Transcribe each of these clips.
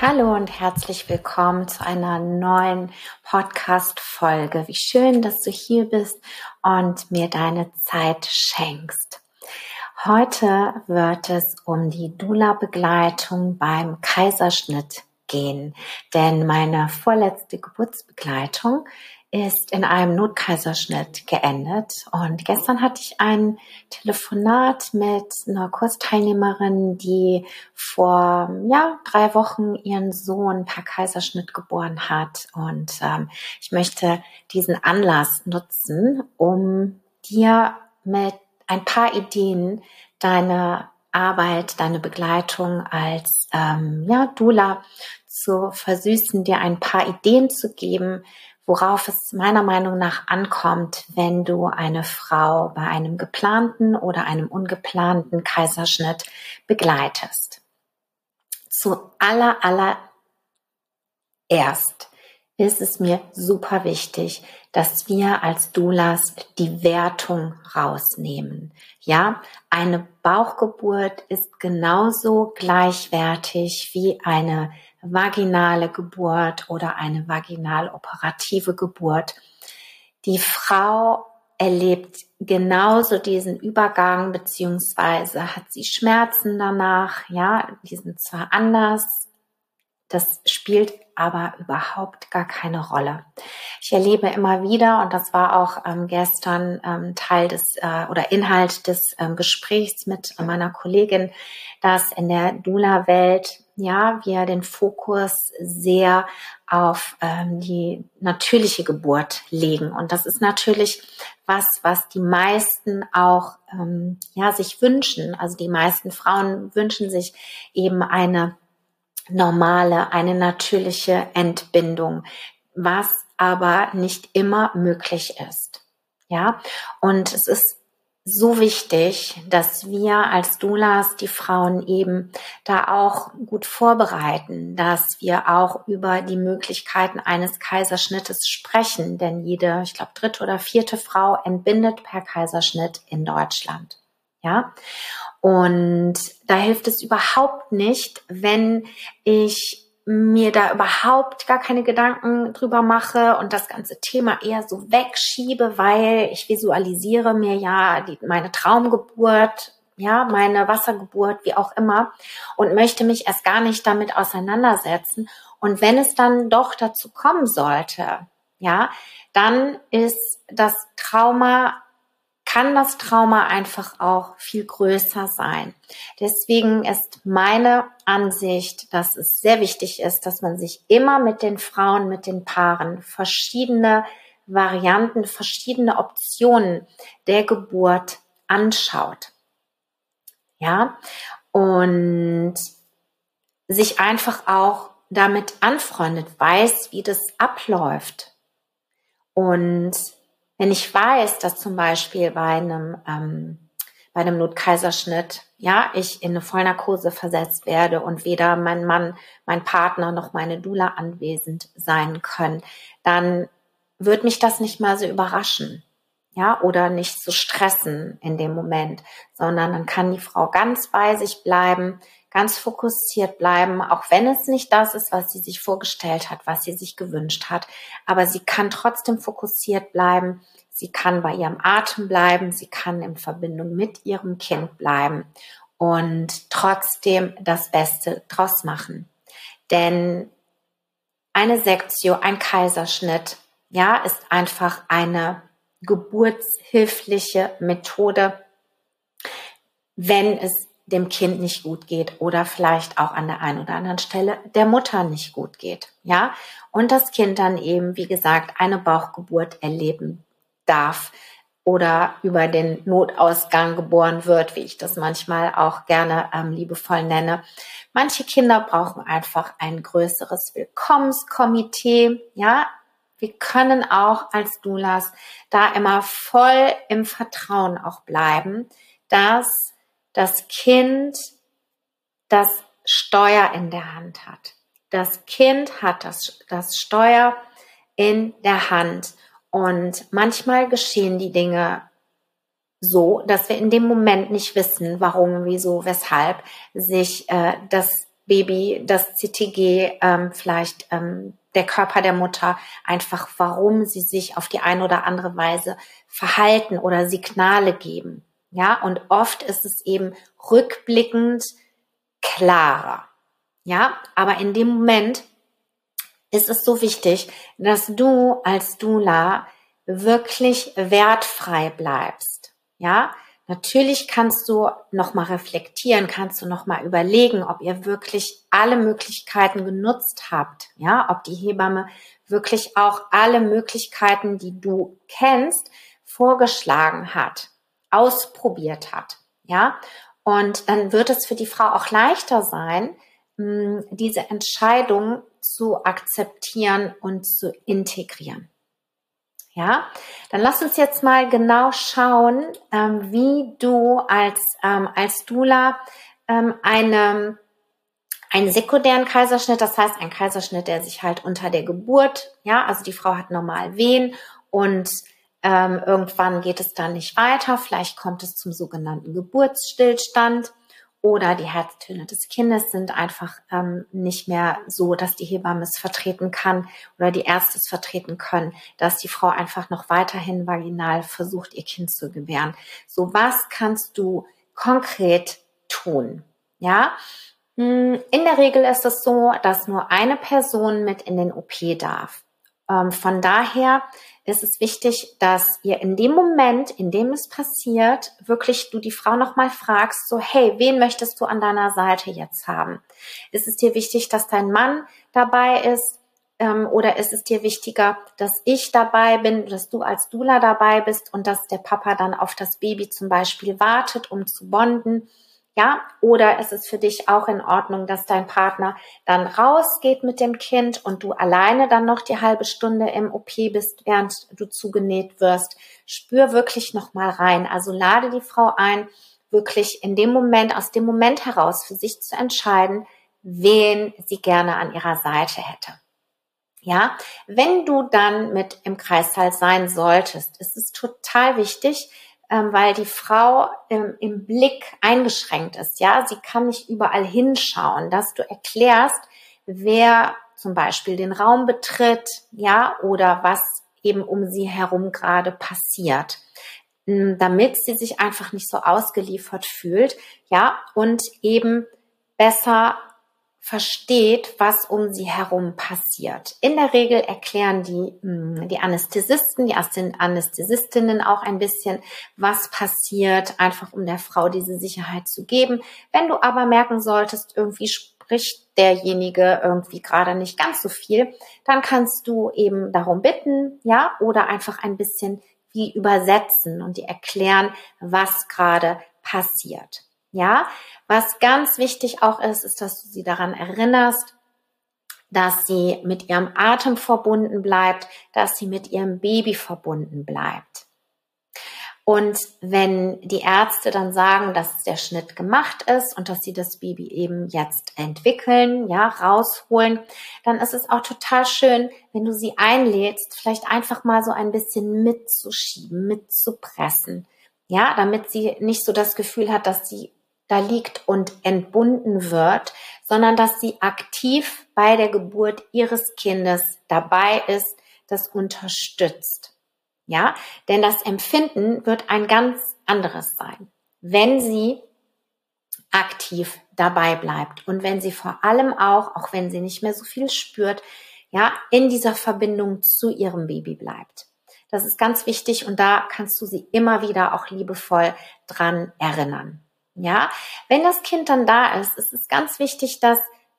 Hallo und herzlich willkommen zu einer neuen Podcast-Folge. Wie schön, dass du hier bist und mir deine Zeit schenkst. Heute wird es um die Dula-Begleitung beim Kaiserschnitt gehen, denn meine vorletzte Geburtsbegleitung ist in einem Notkaiserschnitt geendet. Und gestern hatte ich ein Telefonat mit einer Kursteilnehmerin, die vor ja, drei Wochen ihren Sohn per Kaiserschnitt geboren hat. Und ähm, ich möchte diesen Anlass nutzen, um dir mit ein paar Ideen deine Arbeit, deine Begleitung als ähm, ja, Dula zu versüßen, dir ein paar Ideen zu geben, worauf es meiner Meinung nach ankommt, wenn du eine Frau bei einem geplanten oder einem ungeplanten Kaiserschnitt begleitest. Zu aller, aller erst ist es mir super wichtig, dass wir als Doulas die Wertung rausnehmen. Ja, eine Bauchgeburt ist genauso gleichwertig wie eine vaginale Geburt oder eine vaginal-operative Geburt. Die Frau erlebt genauso diesen Übergang, beziehungsweise hat sie Schmerzen danach, ja, die sind zwar anders, das spielt aber überhaupt gar keine Rolle. Ich erlebe immer wieder, und das war auch ähm, gestern ähm, Teil des äh, oder Inhalt des ähm, Gesprächs mit meiner Kollegin, dass in der Dula-Welt ja wir den Fokus sehr auf ähm, die natürliche Geburt legen. Und das ist natürlich was, was die meisten auch ähm, ja sich wünschen. Also die meisten Frauen wünschen sich eben eine normale, eine natürliche Entbindung, was aber nicht immer möglich ist. Ja, und es ist so wichtig, dass wir als Doulas die Frauen eben da auch gut vorbereiten, dass wir auch über die Möglichkeiten eines Kaiserschnittes sprechen, denn jede, ich glaube, dritte oder vierte Frau entbindet per Kaiserschnitt in Deutschland. Ja, und da hilft es überhaupt nicht, wenn ich mir da überhaupt gar keine Gedanken drüber mache und das ganze Thema eher so wegschiebe, weil ich visualisiere mir ja die, meine Traumgeburt, ja, meine Wassergeburt, wie auch immer, und möchte mich erst gar nicht damit auseinandersetzen. Und wenn es dann doch dazu kommen sollte, ja, dann ist das Trauma kann das Trauma einfach auch viel größer sein. Deswegen ist meine Ansicht, dass es sehr wichtig ist, dass man sich immer mit den Frauen, mit den Paaren verschiedene Varianten, verschiedene Optionen der Geburt anschaut. Ja, und sich einfach auch damit anfreundet, weiß, wie das abläuft. Und wenn ich weiß, dass zum Beispiel bei einem, ähm, bei einem Notkaiserschnitt, ja, ich in eine Vollnarkose versetzt werde und weder mein Mann, mein Partner noch meine Dula anwesend sein können, dann wird mich das nicht mal so überraschen. Ja, oder nicht so stressen in dem Moment, sondern dann kann die Frau ganz bei sich bleiben, ganz fokussiert bleiben, auch wenn es nicht das ist, was sie sich vorgestellt hat, was sie sich gewünscht hat. Aber sie kann trotzdem fokussiert bleiben. Sie kann bei ihrem Atem bleiben. Sie kann in Verbindung mit ihrem Kind bleiben und trotzdem das Beste draus machen. Denn eine Sektio, ein Kaiserschnitt, ja, ist einfach eine geburtshilfliche Methode, wenn es dem Kind nicht gut geht oder vielleicht auch an der einen oder anderen Stelle der Mutter nicht gut geht, ja, und das Kind dann eben, wie gesagt, eine Bauchgeburt erleben darf oder über den Notausgang geboren wird, wie ich das manchmal auch gerne ähm, liebevoll nenne. Manche Kinder brauchen einfach ein größeres Willkommenskomitee, ja. Wir können auch als Doulas da immer voll im Vertrauen auch bleiben, dass das Kind das Steuer in der Hand hat. Das Kind hat das, das Steuer in der Hand. Und manchmal geschehen die Dinge so, dass wir in dem Moment nicht wissen, warum, wieso, weshalb sich äh, das Baby, das CTG, ähm, vielleicht ähm, der Körper der Mutter, einfach warum sie sich auf die eine oder andere Weise verhalten oder Signale geben. Ja, und oft ist es eben rückblickend klarer. Ja, aber in dem Moment ist es so wichtig, dass du als Dula wirklich wertfrei bleibst. Ja, natürlich kannst du nochmal reflektieren, kannst du nochmal überlegen, ob ihr wirklich alle Möglichkeiten genutzt habt. Ja, ob die Hebamme wirklich auch alle Möglichkeiten, die du kennst, vorgeschlagen hat ausprobiert hat. Ja, und dann wird es für die Frau auch leichter sein, diese Entscheidung zu akzeptieren und zu integrieren. Ja, dann lass uns jetzt mal genau schauen, ähm, wie du als, ähm, als Dula ähm, eine, einen sekundären Kaiserschnitt, das heißt ein Kaiserschnitt, der sich halt unter der Geburt, ja, also die Frau hat normal Wehen und ähm, irgendwann geht es dann nicht weiter. Vielleicht kommt es zum sogenannten Geburtsstillstand oder die Herztöne des Kindes sind einfach ähm, nicht mehr so, dass die Hebamme es vertreten kann oder die Ärzte es vertreten können, dass die Frau einfach noch weiterhin vaginal versucht, ihr Kind zu gebären. So was kannst du konkret tun? Ja, hm, in der Regel ist es so, dass nur eine Person mit in den OP darf. Ähm, von daher ist es wichtig, dass ihr in dem Moment, in dem es passiert, wirklich du die Frau nochmal fragst, so, hey, wen möchtest du an deiner Seite jetzt haben? Ist es dir wichtig, dass dein Mann dabei ist? Ähm, oder ist es dir wichtiger, dass ich dabei bin, dass du als Dula dabei bist und dass der Papa dann auf das Baby zum Beispiel wartet, um zu bonden? Ja, oder ist es für dich auch in Ordnung, dass dein Partner dann rausgeht mit dem Kind und du alleine dann noch die halbe Stunde im OP bist, während du zugenäht wirst? Spür wirklich nochmal rein. Also lade die Frau ein, wirklich in dem Moment, aus dem Moment heraus für sich zu entscheiden, wen sie gerne an ihrer Seite hätte. Ja, wenn du dann mit im Kreissaal sein solltest, ist es total wichtig, ähm, weil die Frau im, im Blick eingeschränkt ist. Ja, sie kann nicht überall hinschauen, dass du erklärst, wer zum Beispiel den Raum betritt, ja, oder was eben um sie herum gerade passiert. Damit sie sich einfach nicht so ausgeliefert fühlt, ja, und eben besser versteht, was um sie herum passiert. In der Regel erklären die, hm, die Anästhesisten, die Anästhesistinnen auch ein bisschen, was passiert, einfach um der Frau diese Sicherheit zu geben. Wenn du aber merken solltest, irgendwie spricht derjenige irgendwie gerade nicht ganz so viel, dann kannst du eben darum bitten, ja, oder einfach ein bisschen wie übersetzen und die erklären, was gerade passiert. Ja, was ganz wichtig auch ist, ist, dass du sie daran erinnerst, dass sie mit ihrem Atem verbunden bleibt, dass sie mit ihrem Baby verbunden bleibt. Und wenn die Ärzte dann sagen, dass der Schnitt gemacht ist und dass sie das Baby eben jetzt entwickeln, ja, rausholen, dann ist es auch total schön, wenn du sie einlädst, vielleicht einfach mal so ein bisschen mitzuschieben, mitzupressen. Ja, damit sie nicht so das Gefühl hat, dass sie da liegt und entbunden wird, sondern dass sie aktiv bei der Geburt ihres Kindes dabei ist, das unterstützt. Ja, denn das Empfinden wird ein ganz anderes sein, wenn sie aktiv dabei bleibt und wenn sie vor allem auch, auch wenn sie nicht mehr so viel spürt, ja, in dieser Verbindung zu ihrem Baby bleibt. Das ist ganz wichtig und da kannst du sie immer wieder auch liebevoll dran erinnern. Ja, wenn das Kind dann da ist, ist es ganz wichtig, dass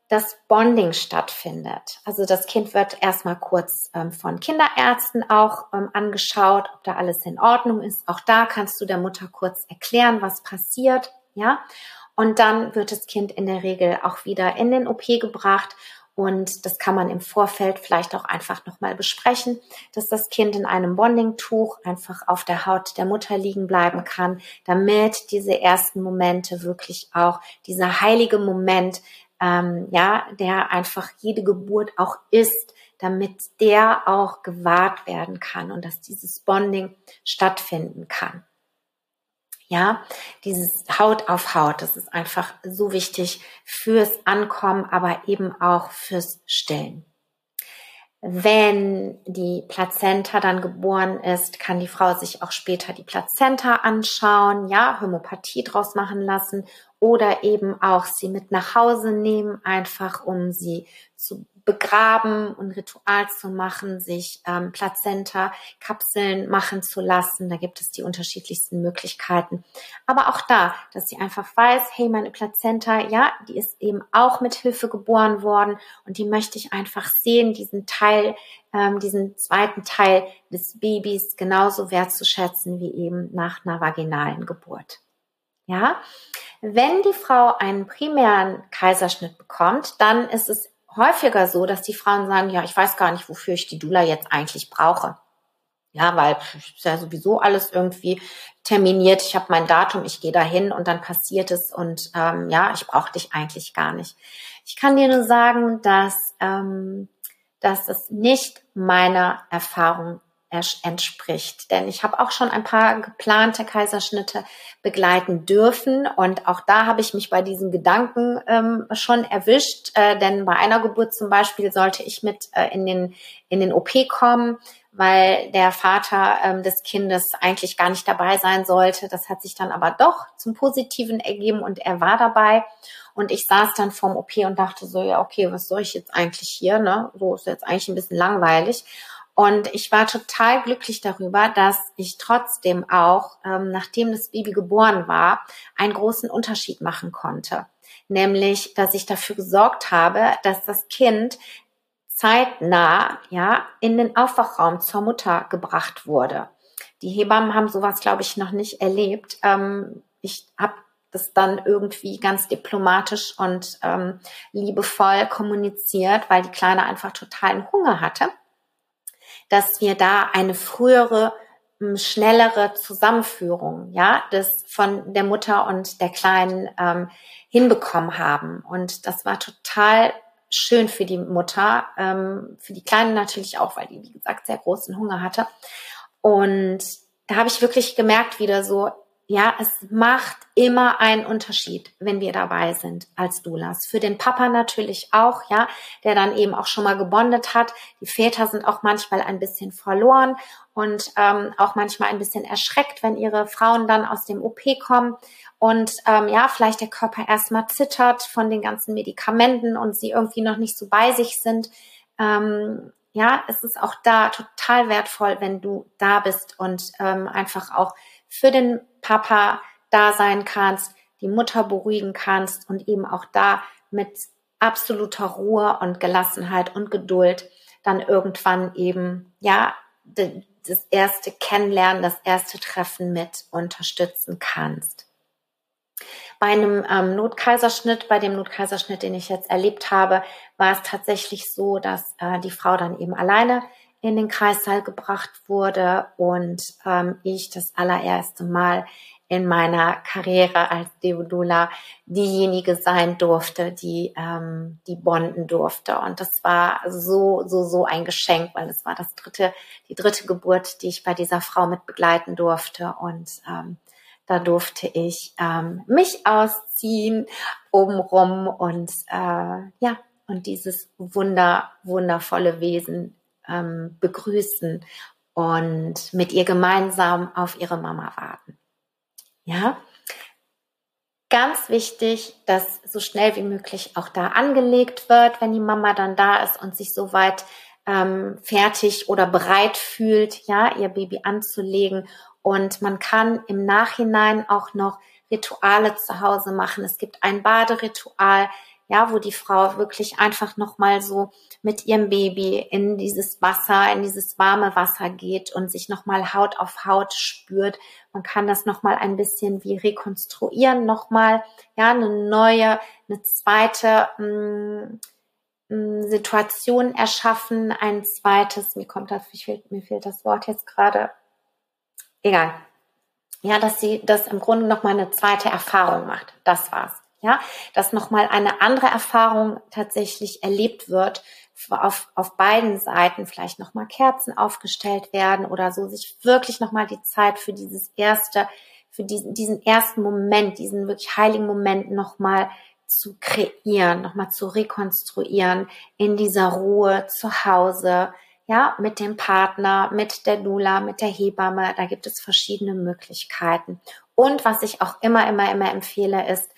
das Bonding stattfindet. Also das Kind wird erstmal kurz ähm, von Kinderärzten auch ähm, angeschaut, ob da alles in Ordnung ist. Auch da kannst du der Mutter kurz erklären, was passiert, ja. Und dann wird das Kind in der Regel auch wieder in den OP gebracht und das kann man im Vorfeld vielleicht auch einfach nochmal besprechen, dass das Kind in einem Bonding-Tuch einfach auf der Haut der Mutter liegen bleiben kann, damit diese ersten Momente wirklich auch dieser heilige Moment, ähm, ja, der einfach jede Geburt auch ist, damit der auch gewahrt werden kann und dass dieses Bonding stattfinden kann. Ja, dieses Haut auf Haut, das ist einfach so wichtig fürs Ankommen, aber eben auch fürs Stillen. Wenn die Plazenta dann geboren ist, kann die Frau sich auch später die Plazenta anschauen, ja, Hämopathie draus machen lassen oder eben auch sie mit nach Hause nehmen, einfach um sie zu begraben und Ritual zu machen, sich ähm, Plazenta-Kapseln machen zu lassen. Da gibt es die unterschiedlichsten Möglichkeiten. Aber auch da, dass sie einfach weiß, hey, meine Plazenta, ja, die ist eben auch mit Hilfe geboren worden und die möchte ich einfach sehen, diesen Teil, ähm, diesen zweiten Teil des Babys genauso wertzuschätzen wie eben nach einer vaginalen Geburt. Ja, wenn die Frau einen primären Kaiserschnitt bekommt, dann ist es häufiger so, dass die Frauen sagen, ja, ich weiß gar nicht, wofür ich die Dula jetzt eigentlich brauche. Ja, weil ist ja sowieso alles irgendwie terminiert. Ich habe mein Datum, ich gehe dahin und dann passiert es und ähm, ja, ich brauche dich eigentlich gar nicht. Ich kann dir nur sagen, dass ähm, dass es nicht meiner Erfahrung entspricht. Denn ich habe auch schon ein paar geplante Kaiserschnitte begleiten dürfen und auch da habe ich mich bei diesen Gedanken ähm, schon erwischt. Äh, denn bei einer Geburt zum Beispiel sollte ich mit äh, in den in den OP kommen, weil der Vater ähm, des Kindes eigentlich gar nicht dabei sein sollte. Das hat sich dann aber doch zum Positiven ergeben und er war dabei. Und ich saß dann vorm OP und dachte so, ja, okay, was soll ich jetzt eigentlich hier? Ne? So ist jetzt eigentlich ein bisschen langweilig. Und ich war total glücklich darüber, dass ich trotzdem auch, ähm, nachdem das Baby geboren war, einen großen Unterschied machen konnte. Nämlich, dass ich dafür gesorgt habe, dass das Kind zeitnah ja in den Aufwachraum zur Mutter gebracht wurde. Die Hebammen haben sowas, glaube ich, noch nicht erlebt. Ähm, ich habe das dann irgendwie ganz diplomatisch und ähm, liebevoll kommuniziert, weil die Kleine einfach totalen Hunger hatte dass wir da eine frühere, schnellere Zusammenführung, ja, des von der Mutter und der Kleinen ähm, hinbekommen haben. Und das war total schön für die Mutter, ähm, für die Kleine natürlich auch, weil die, wie gesagt, sehr großen Hunger hatte. Und da habe ich wirklich gemerkt, wieder so, ja, es macht immer einen Unterschied, wenn wir dabei sind als Doulas. Für den Papa natürlich auch, ja, der dann eben auch schon mal gebondet hat. Die Väter sind auch manchmal ein bisschen verloren und ähm, auch manchmal ein bisschen erschreckt, wenn ihre Frauen dann aus dem OP kommen und ähm, ja, vielleicht der Körper erstmal zittert von den ganzen Medikamenten und sie irgendwie noch nicht so bei sich sind. Ähm, ja, es ist auch da total wertvoll, wenn du da bist und ähm, einfach auch für den Papa da sein kannst, die Mutter beruhigen kannst und eben auch da mit absoluter Ruhe und Gelassenheit und Geduld dann irgendwann eben, ja, das erste Kennenlernen, das erste Treffen mit unterstützen kannst. Bei einem ähm, Notkaiserschnitt, bei dem Notkaiserschnitt, den ich jetzt erlebt habe, war es tatsächlich so, dass äh, die Frau dann eben alleine in den Kreissaal gebracht wurde und ähm, ich das allererste Mal in meiner Karriere als Deodula diejenige sein durfte, die ähm, die bonden durfte. Und das war so, so, so ein Geschenk, weil es war das dritte, die dritte Geburt, die ich bei dieser Frau mit begleiten durfte. Und ähm, da durfte ich ähm, mich ausziehen obenrum und äh, ja, und dieses wunder, wundervolle Wesen ähm, begrüßen und mit ihr gemeinsam auf ihre Mama warten. Ja, ganz wichtig, dass so schnell wie möglich auch da angelegt wird, wenn die Mama dann da ist und sich soweit ähm, fertig oder bereit fühlt, ja, ihr Baby anzulegen. Und man kann im Nachhinein auch noch Rituale zu Hause machen. Es gibt ein Baderitual, ja, wo die Frau wirklich einfach nochmal so mit ihrem Baby in dieses Wasser, in dieses warme Wasser geht und sich nochmal Haut auf Haut spürt. Man kann das nochmal ein bisschen wie rekonstruieren, nochmal, ja, eine neue, eine zweite mh, mm, mm, Situation erschaffen, ein zweites, mir kommt das, mir fehlt, mir fehlt das Wort jetzt gerade, egal. Ja, dass sie das im Grunde nochmal eine zweite Erfahrung macht. Das war's ja, dass nochmal eine andere Erfahrung tatsächlich erlebt wird, auf, auf beiden Seiten vielleicht nochmal Kerzen aufgestellt werden oder so, sich wirklich nochmal die Zeit für dieses erste, für diesen, diesen ersten Moment, diesen wirklich heiligen Moment nochmal zu kreieren, nochmal zu rekonstruieren in dieser Ruhe zu Hause, ja, mit dem Partner, mit der Lula, mit der Hebamme, da gibt es verschiedene Möglichkeiten. Und was ich auch immer, immer, immer empfehle, ist,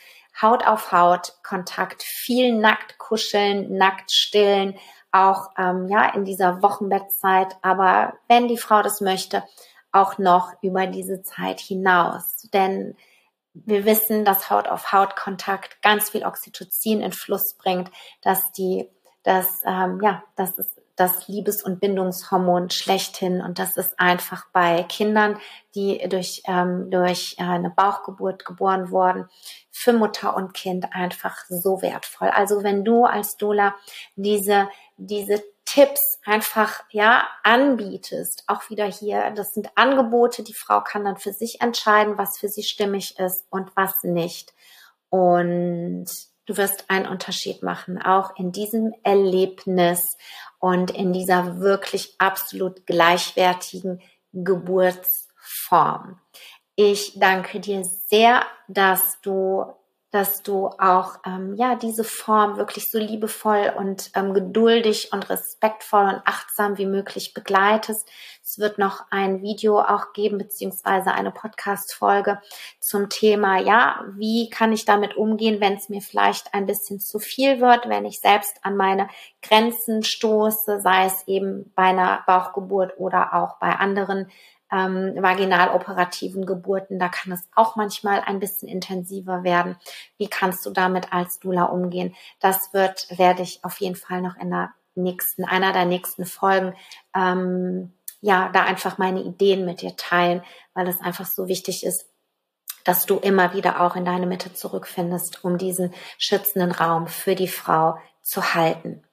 Haut auf Haut Kontakt, viel nackt kuscheln, nackt stillen, auch ähm, ja in dieser Wochenbettzeit. Aber wenn die Frau das möchte, auch noch über diese Zeit hinaus, denn wir wissen, dass Haut auf Haut Kontakt ganz viel Oxytocin in Fluss bringt, dass die, dass ähm, ja, dass es das Liebes- und Bindungshormon schlechthin. Und das ist einfach bei Kindern, die durch, ähm, durch äh, eine Bauchgeburt geboren wurden, für Mutter und Kind einfach so wertvoll. Also wenn du als Doula diese, diese Tipps einfach, ja, anbietest, auch wieder hier, das sind Angebote, die Frau kann dann für sich entscheiden, was für sie stimmig ist und was nicht. Und du wirst einen Unterschied machen, auch in diesem Erlebnis und in dieser wirklich absolut gleichwertigen Geburtsform. Ich danke dir sehr, dass du dass du auch ähm, ja diese Form wirklich so liebevoll und ähm, geduldig und respektvoll und achtsam wie möglich begleitest. Es wird noch ein Video auch geben beziehungsweise eine Podcast-Folge zum Thema ja wie kann ich damit umgehen, wenn es mir vielleicht ein bisschen zu viel wird, wenn ich selbst an meine Grenzen stoße, sei es eben bei einer Bauchgeburt oder auch bei anderen ähm, vaginaloperativen Geburten, da kann es auch manchmal ein bisschen intensiver werden. Wie kannst du damit als Dula umgehen? Das wird, werde ich auf jeden Fall noch in der nächsten, einer der nächsten Folgen, ähm, ja, da einfach meine Ideen mit dir teilen, weil es einfach so wichtig ist, dass du immer wieder auch in deine Mitte zurückfindest, um diesen schützenden Raum für die Frau zu halten.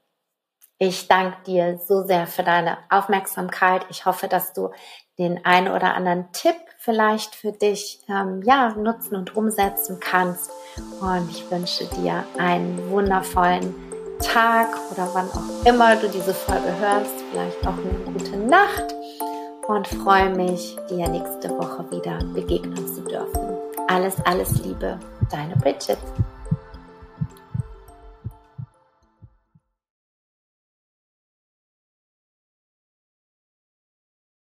Ich danke dir so sehr für deine Aufmerksamkeit. Ich hoffe, dass du den einen oder anderen Tipp vielleicht für dich ähm, ja, nutzen und umsetzen kannst. Und ich wünsche dir einen wundervollen Tag oder wann auch immer du diese Folge hörst, vielleicht auch eine gute Nacht und freue mich, dir nächste Woche wieder begegnen zu dürfen. Alles, alles Liebe, deine Bridget.